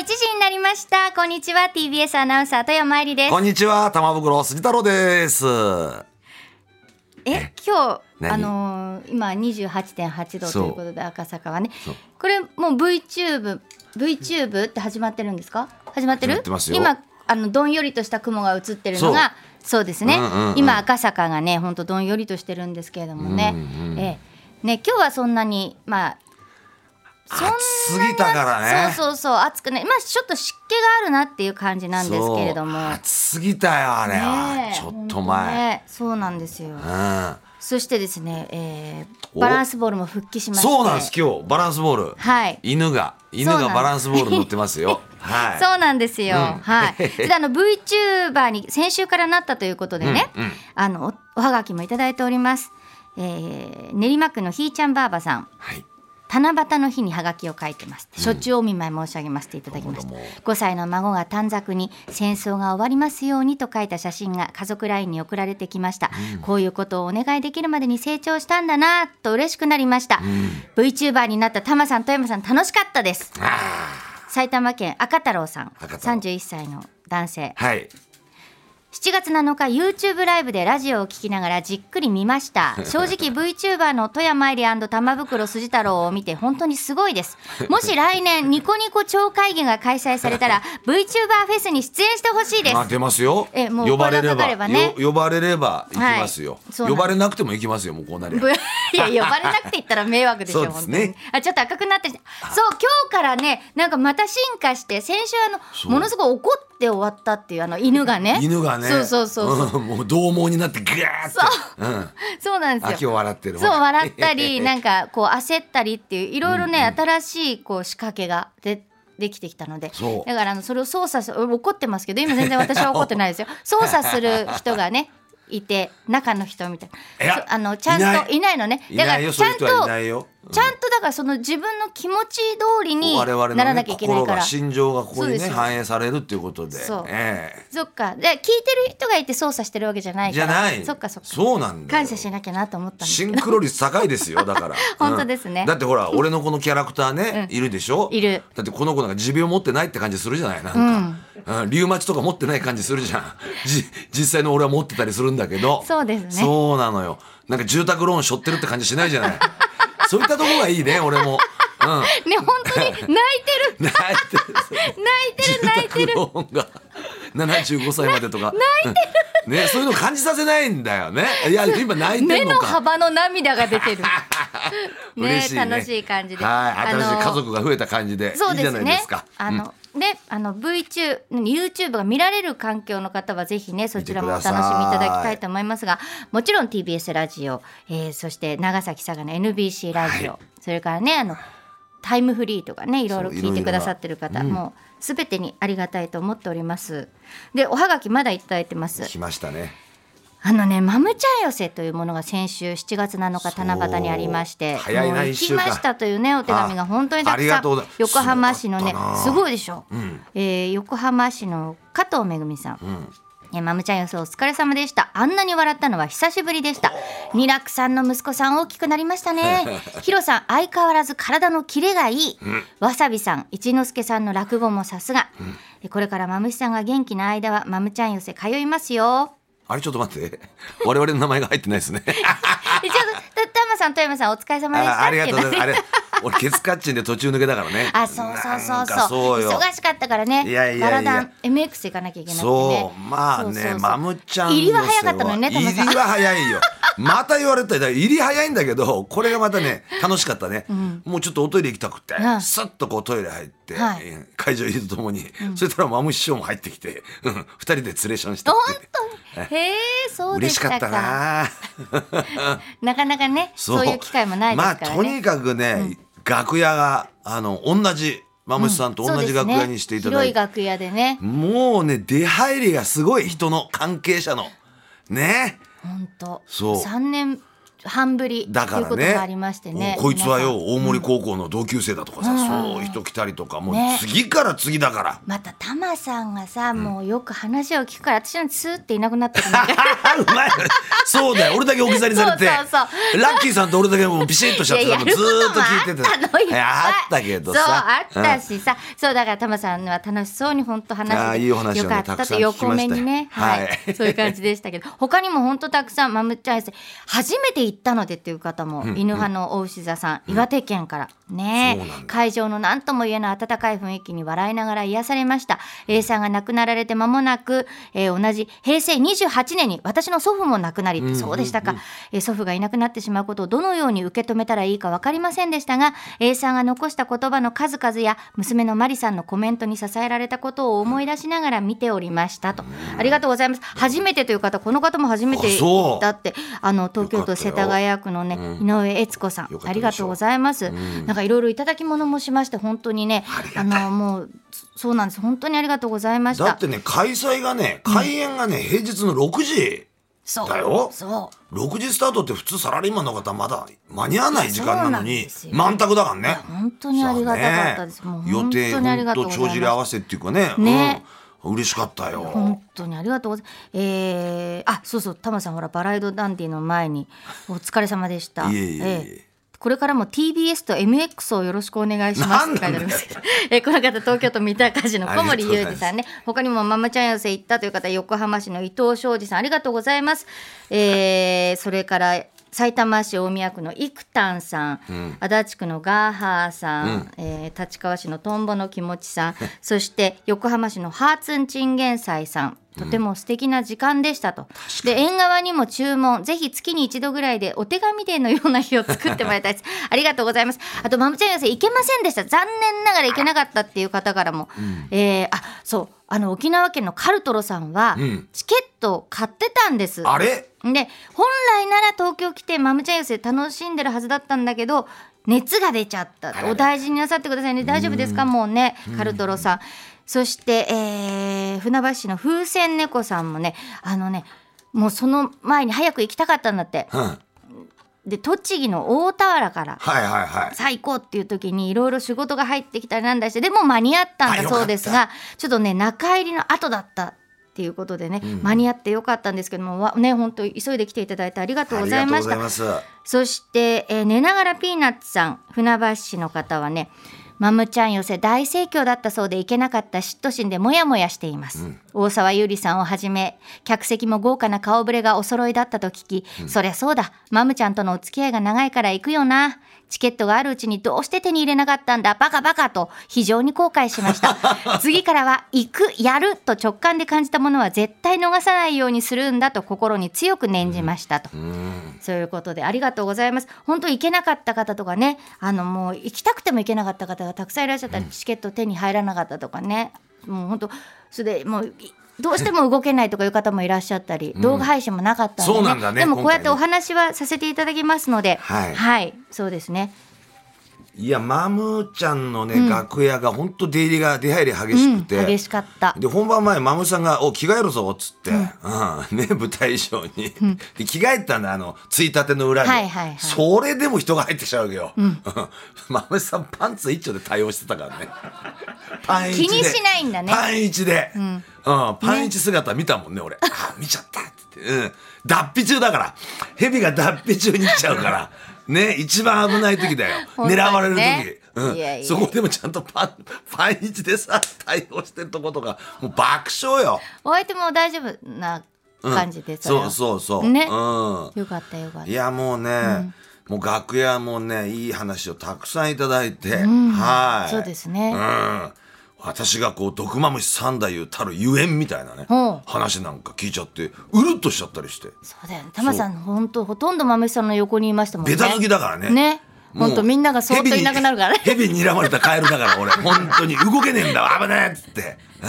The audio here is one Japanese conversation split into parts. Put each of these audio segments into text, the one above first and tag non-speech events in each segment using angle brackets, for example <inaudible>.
1時になりました。こんにちは。TBS アナウンサー、富山愛理ですこ。んにちは、玉袋筋太郎です。え、今日、何？あのー今28.8度そうということで、赤坂はね。これ、もう VTube、VTube って始まってるんですか？始まってる？始まってますよ今、あの、どんよりとした雲が映ってるのが、そうですね、うんうんうん今、赤坂がね、ほんとどんよりとしてるんですけれどもね。うんうんええね、今日はそんなに、まあ、暑すぎたからね。そうそうそう暑くねまあちょっと湿気があるなっていう感じなんですけれども暑すぎたよ、あれは。ねえちょっと前。ねそうなんですようん。そしてですね、えーおバランスボールも復帰しましてそうなんです、今日、バランスボール。はい犬が、犬がバランスボール乗ってますよ。<laughs> はい。そうなんですよ、うんはいであの VTuber に先週からなったということでね、うんうんあのおおはがきもいただいております、えー練馬区のひーちゃんばあばさんはい。七夕の日にハガキを書いてます。しょっちゅうお見舞い申し上げますっていただきましたどうも。5歳の孫が短冊に戦争が終わりますようにと書いた写真が家族 LINE に送られてきました。こういうことをお願いできるまでに成長したんだなと嬉しくなりました。VTuber になったタマさん、富山さん楽しかったです。埼玉県赤太郎さん、赤太郎31歳の男性。はい。7月7日 YouTube ライブでラジオを聞きながらじっくり見ました。<laughs> 正直 VTuber の富山えり玉袋筋太郎を見て本当にすごいです。<laughs> もし来年ニコニコ超会議が開催されたら <laughs> VTuber フェスに出演してほしいです。あ、出ますよ。えもう呼ばれれ声がかかれば、ばね。よ呼ばれれば行きますよ。はい。呼ばれなくても行きますよ、もうこうなりいや呼ばれなくて言ったら迷惑でしょそうですね。あちょっと赤くなってそう今日からねなんかまた進化して先週あのものすごい怒って終わったっていうあの犬がね犬がね。そうそうそうそう、うん。もう獰猛になって、ぐーって。うん。そうなんですよあ、今日笑ってる。そう笑ったりななんかこう焦ったりっていういろいろね、新しいこう仕掛けがでできてきたのでそうだからあのそれを操作す怒ってますけど今全然私は怒ってないですよ <laughs> 操作する人がねいて中の人みたいなあのちゃんといないのねだからちゃんそういないよ。ちゃんとだからその自分の気持ち通りにならなきゃいけないから。心が心情がここにね反映されるっていうことで。そう。えそっか。で聞いてる人がいて操作してるわけじゃなえいから。じゃない。そっかそっか。そうなんだよ。感謝しなきゃなと思ったシンクロ率高いですよだから。<laughs> 本当ですね。うんだってほら俺のこのキャラクターね、いるでしょ？いる。だってこの子なんか持病持ってないって感じするじゃないなんか、うん、リウマチとか持ってない感じするじゃん。<laughs> じ実際の俺は持ってたりするんだけど。そうですね。そうなのよ。なんか住宅ローン背負ってるって感じしないじゃないそういったところがいいね <laughs> 俺も。うん。ね本当に <laughs> 泣いてる。泣いてる。泣いてる泣いてる。住宅ローンが。75歳までとか。<laughs> うん。ねそういうの感じさせないんだよね。いや今泣いて目るのか。の幅の涙が出てる。ね嬉しいね。楽しい感じで。はい。新しい家族が増えた感じでいいそうじゃないでですね。あの、ね、あの V 中、YouTube が見られる環境の方はぜひね、そちらもお楽しみいただきたいと思いますが。もちろん TBS ラジオ、えー、そして長崎佐賀の NBC ラジオ、それからね、あの。タイムフリーとかね、いろいろ聞いてくださってる方、もうすべてにありがたいと思っております。で、おはがきまだいただいてます。来ましたねあのね、マムちゃん寄せというものが先週7月7日七夕にありまして、早いなもう行きましたというねお手紙が本当にたくさん。横浜市のねすごいでしょ、ん。えー横浜市の加藤めぐみさん、ん。えマムちゃん寄せお疲れ様でした。あんなに笑ったのは久しぶりでした。ニラクさんの息子さん大きくなりましたね。<laughs> ヒロさん相変わらず体のキレがいい、わさびさん一之輔さんの落語もさすが、えこれからマムシさんが元気な間はマムちゃん寄せ通いますよあれちょっと待って。<laughs> 我々の名前が入ってないですね。えちょっとたたまさん富山さんお疲れ様でした。あありがとうございます。俺ケツカッチンで途中抜けたからね。あそうそうそうそう。忙しかったからね。いやいやいや。MX 行かなきゃいけなくてね。そう。まあねそうそうそう。マムちゃん入りは早かったのにね入りは早いよ。また言われたら入り早いんだけどこれがまたね楽しかったね、もうちょっとおトイレ行きたくて、うん。さっとこうトイレ入って、会場入りとともに、そしたらマム師匠も入ってきて、うん、二人で連れションしてへえそうでしか。嬉しかったな。<laughs> なかなかねそう。いう機会もないですからね、まあとにかくね、楽屋があの同じマムシさんと同じ楽屋にしていただいて、そうですね、広い楽屋でね。もうね出入りがすごい人の関係者の。ね。本当。そう。3年半ぶりだからね。こともありましてね。おこいつはよ大森高校の同級生だとかさ、そういう人来たりとかもうね。次から次だから。またタマさんがさ、もうよく話を聞くから私なんてスーっていなくなってるんだけどうまいそうだよ俺だけ置き去りされて。そうそうそラッキーさんと俺だけもうビシッとしちゃってたのずーっと聞いててあったけどさ。そうあったしさ、そうだからタマさんは楽しそうに本当話していいお話をねよかったって横目にね、はい。はい。そういう感じでしたけど。他にも本当たくさんマムちゃんです初めて行ったのでっていう方も、犬派の大牛座さん、岩手県からね会場の何とも言えない温かい雰囲気に笑いながら癒されました。A さんが亡くなられて間もなく、えー同じ平成28年に私の祖父も亡くなり、そうでしたか、えー祖父がいなくなってしまうことをどのように受け止めたらいいか分かりませんでしたが A さんが残した言葉の数々や娘のマリさんのコメントに支えられたことを思い出しながら見ておりましたと。ありがとうございます。初めてという方この方も初めてだってあの東京都世田谷区のね、井上悦子さん。ありがとうございます、なんかいろいろいただき物もしまして本当にねあのもうそうなんです。本当にありがとうございました。だってね開催がね開演がね、平日の6時そう。だよ。そう。6時スタートって普通サラリーマンの方まだ間に合わない時間なのに満タクだからね。本当にありがたかったです。ね予定本当帳尻合わせっていうかね。ね。うん、嬉しかったよ。本当にありがとうございます。えー、あ、そうそう、タマさんほらバラエドダンディの前に <laughs> お疲れ様でした。いえいえいえ。えーこれからも TBS と MX をよろしくお願いしますって書いてあります。<laughs> えーこの方東京都三鷹市の小森裕二さんね。<laughs> 他にもママちゃん寄せ行ったという方横浜市の伊藤昌司さんありがとうございます、えーそれから埼玉市大宮区の生丹さん、足立区のガーハーさん、えー立川市のトンボの気持ちさん <laughs> そして横浜市のハーツンチンゲンサイさん。とても素敵な時間でしたと、で縁側にも注文。ぜひ月に一度ぐらいでお手紙デーのような日を作ってもらいたいです。<laughs> ありがとうございます。あとマムちゃん寄せ行けませんでした。残念ながら行けなかったっていう方からも、えーあそう。あの沖縄県のカルトロさんは、ん。チケットを買ってたんです。あれ？で本来なら東京来てマムちゃん寄せ楽しんでるはずだったんだけど熱が出ちゃった。お大事になさってくださいね。大丈夫ですか？もうねカルトロさん。そして、えー船橋市の風船猫さんもねあのねもうその前に早く行きたかったんだって。うん。はいで栃木の大田原からはいはい最高っていう時にいろいろ仕事が入ってきたりなんだしてでも間に合ったんだそうですがちょっとね中入りの後だったっていうことでね、間に合ってよかったんですけどもわね本当急いで来ていただいてありがとうございました。そして、えー寝ながらピーナッツさん船橋市の方はねマムちゃん寄せ大盛況だったそうで行けなかった嫉妬心でモヤモヤしています、大沢優里さんをはじめ客席も豪華な顔ぶれがお揃いだったと聞き、そりゃそうだマムちゃんとのお付き合いが長いから行くよなチケットがあるうちにどうして手に入れなかったんだ？バカバカと非常に後悔しました。<laughs> 次からは行くやると直感で感じたものは絶対逃さないようにするんだと心に強く念じましたと、そういうことでありがとうございます。本当行けなかった方とかね、あのもう行きたくても行けなかった方がたくさんいらっしゃったり、チケット手に入らなかったとかね、もう本当それでもういどうしても動けないとかいう方もいらっしゃったり、動画配信もなかったんで、ねでもこうやってお話はさせていただきますので、はい。そうですね。いやマムちゃんのね、楽屋が本当出入りが出入り激しくて、うん激しかった。で本番前マムさんが「お着替えるぞ」っつって、うん。ね、舞台衣装に、で着替えたんだあのついたての裏に、はいはいはい。それでも人が入ってきちゃうわけよ、マムさんパンツ一丁で対応してたからね。<laughs> パン一で。気にしないんだね。パン一で、うん。パン一姿見たもんね俺。あ見ちゃったって、うん、脱皮中だから。蛇が脱皮中に行っちゃうからね一番危ない時だよ、<laughs> 狙われる時。うん、いやいや。そこでもちゃんとパンパン一でさ対応してるとことかもう爆笑よ、お相手も大丈夫なうん感じで、れは。そうそうそう、ね。うん、よかったよかった。い。やもうね、もう楽屋もねいい話をたくさんいただいて、はい。そうですね。うん私がこう毒マムシ三太夫たるゆえんみたいなね話なんか聞いちゃってうるっとしちゃったりして。そうだよね。タマさん本当ほとんど豆さんの横にいましたもんね。ベタ好きだからね。ね。本当みんながそーっといなくなるから。ね。蛇に睨まれたカエルだから俺。<laughs> 本当に動けねえんだわ。危ねえっつって。うん、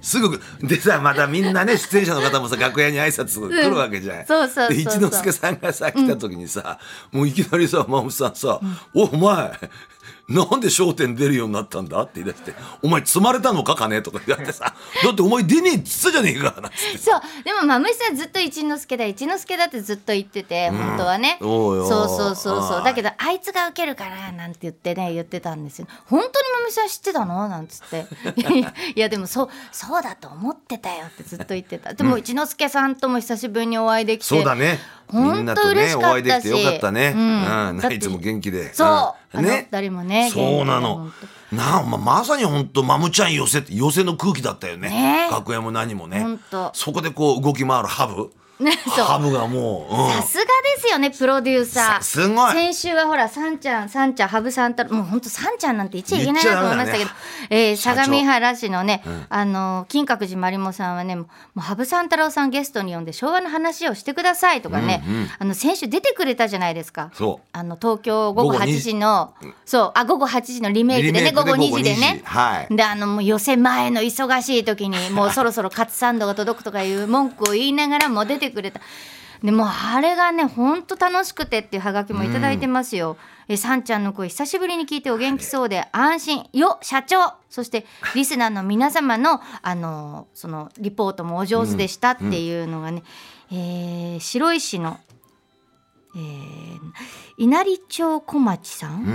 すぐでさまたみんなね出演者の方もさ楽屋に挨拶来るわけじゃん、そうそうそうそう。で一之輔さんがさ来た時にさ、もういきなりさ真虫さんさ「おお前なんで『笑点』出るようになったんだ?」って言い出して「お前積まれたのか金?」とか言われてさ「だってお前出ねえっつったじゃねえか」なんつって。そう。でもまむしさんずっと一之輔だ一之輔だってずっと言ってて、本当はね。そうそうそうそう。だけどあいつが受けるからなんて言ってね言ってたんですよ。本当にまむしさん知ってたの？なんつって。<laughs> いやでもそうそうだと思ってたよってずっと言ってた。でも、一之輔さんとも久しぶりにお会いできてそうだね。みほんとんなとね嬉しかったし。お会いできてよかったね。ううん。ん、だっていつも元気で。そう、うん。あの二人もねそうなの。なあ、ままさに本当マムちゃん寄せ寄せの空気だったよね。ね楽屋も何もね。そこでこう動き回るハブ。<laughs> ハブがもう。うん。さすがですよねプロデューサー。さすごい。先週はほらさんちゃんさんちゃん羽生さんたもう本当さんちゃんなんて言っちゃいけないなと思いましたけど、えー相模原市のね、あの金閣寺まりもさんはねもう羽生さん太郎さんゲストに呼んで昭和の話をしてくださいとかね、あの先週出てくれたじゃないですか。そう。あの東京午後午後8時。のそうあ午後8時のリメイクでね午後2時でね。2時。はい。であのもう寄せ前の忙しい時にもうそろそろカツサンドが届くとかいう文句を言いながらも出てくれた。でもうあれがねほんと楽しくてっていうハガキもいただいてますよ。えさんちゃんの声久しぶりに聞いてお元気そうで安心。よ社長。そしてリスナーの皆様の <laughs> あのそのリポートもお上手でしたっていうのがね、えー白石の、えー稲荷町小町さん、うんうんう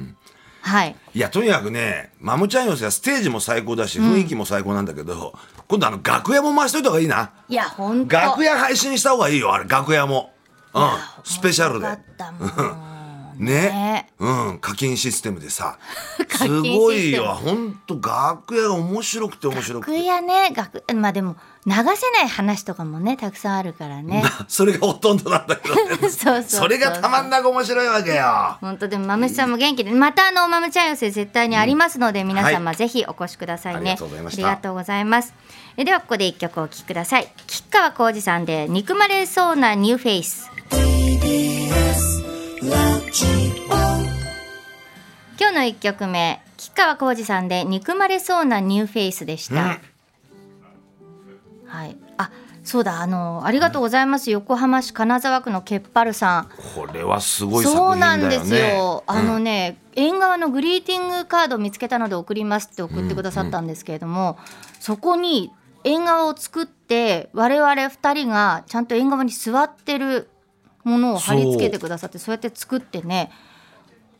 ん。はい。いやとにかくねマムちゃん寄せはステージも最高だし雰囲気も最高なんだけど、今度あの楽屋も回しといた方がいいな。いやほんと楽屋配信した方がいいよあれ楽屋も。うん。スペシャルで。<laughs> ね。ね。うん。課金システムでさ。<laughs> 課すごいよ。本当楽屋が面白くて面白く楽て屋ね楽まあでも流せない話とかもねたくさんあるからね。<laughs> それがほとんどなんだけどね。そうそうそうそれがたまんなく面白いわけよ。本当でもまむしさんも元気で。またあのまむちゃん寄せ絶対にありますので、皆様はぜひお越しくださいね。ありがとうございました。ありがとうございますえではここで一曲お聴きください。吉川晃司さんで憎まれそうなニューフェイス。今日の一曲目吉川晃司さんで憎まれそうなニューフェイスでした、はい。あそうだあのありがとうございます、横浜市金沢区のケッパルさん。これはすごい作そう品だよね。なんですよ。あのね、縁側のグリーティングカードを見つけたので送りますって送ってくださったんですけれども、そこに縁側を作って我々二人がちゃんと縁側に座ってるものを貼り付けてくださってそう。やって作ってね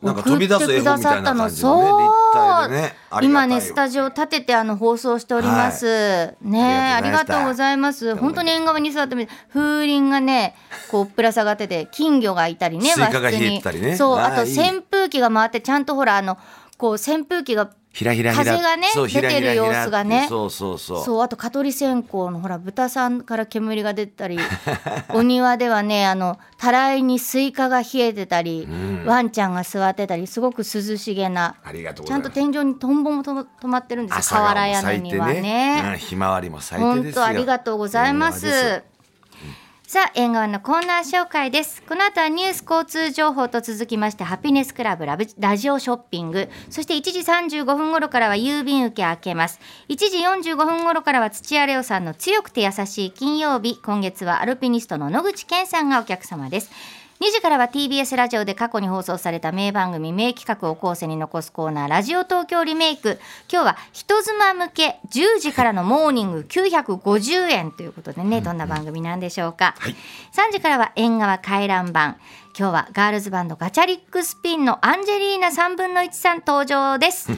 なんか飛び出す絵本みたいな感じのね今ねスタジオ立ててあの放送しております、ねあありがとうごございます。本当に縁側に座ってみて風鈴がねこうぶら下がってて金魚がいたりね和室に。ねそうあとあーいい。扇風機が回ってちゃんとほらあのこう扇風機がひらひらひら。風がね出てる様子がね。そうそうそう。そうあと蚊取り線香のほら豚さんから煙が出たり <laughs> お庭ではねあのたらいにスイカが冷えてたり、ワンちゃんが座ってたりすごく涼しげなありがとうございちゃんと天井にトンボもと止まってるんです瓦屋根にはね。ねうんひまわりも咲いてんですよ。本当ありがとうございますさあ縁側のコーナー紹介です。この後はニュース交通情報と続きましてハピネスクラブラブラジオショッピング。そして1時35分頃からは郵便受け開けます。1時45分頃からは土屋レオさんの強くて優しい金曜日。今月はアルピニストの野口健さんがお客様です。2時からは TBS ラジオで過去に放送された名番組名企画を後世に残すコーナーラジオ東京リメイク。今日は人妻向け10時からのモーニング <laughs> 950円ということでねどんな番組なんでしょうか、はい。3時からは縁側回覧版。今日はガールズバンドガチャリックスピンのアンジェリーナ3分の1さん登場です。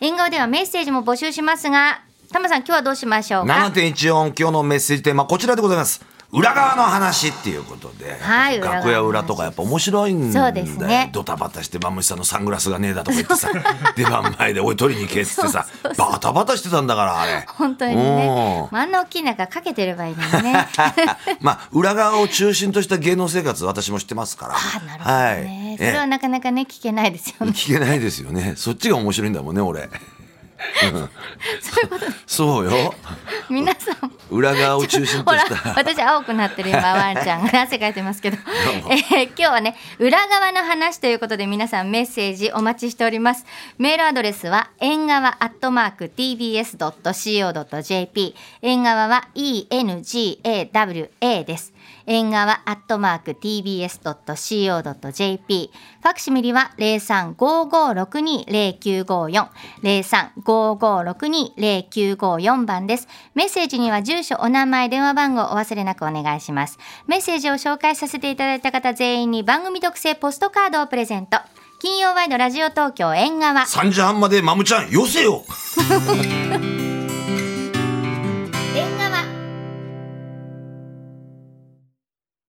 縁側ではメッセージも募集しますがタマさん今日はどうしましょうか？7.1音今日のメッセージテーマこちらでございます裏側の話っていうことで、はい楽屋裏とかやっぱ面白いんだよ。そうですね。ドタバタしてマムシさんのサングラスがねえだとか言ってさ <laughs> 出番前でおい取りに行けっつってさバタバタしてたんだからあれ。本当にね。うん。あんな大きい中かけてればいいのにね。<laughs> まあ裏側を中心とした芸能生活私もしてますから。あなるほどね、はい。それはなかなかね聞けないですよね。聞けないですよね。そっちが面白いんだもんね俺 <laughs> そうよ。皆さん。裏側を中心とした。私青くなってる今ワンちゃんが汗かいてますけど、えー今日はね裏側の話ということで皆さんメッセージお待ちしております。メールアドレスは縁側アットマーク tbs.co.jp 縁側は engawa です縁側アットマーク tbs.co.jp ファクシミリは0355620954 0355620954番です。メッセージには住所お名前電話番号お忘れなくお願いします。メッセージを紹介させていただいた方全員に番組特製ポストカードをプレゼント。金曜ワイドラジオ東京縁側3時半までマムちゃんよせよ。<laughs>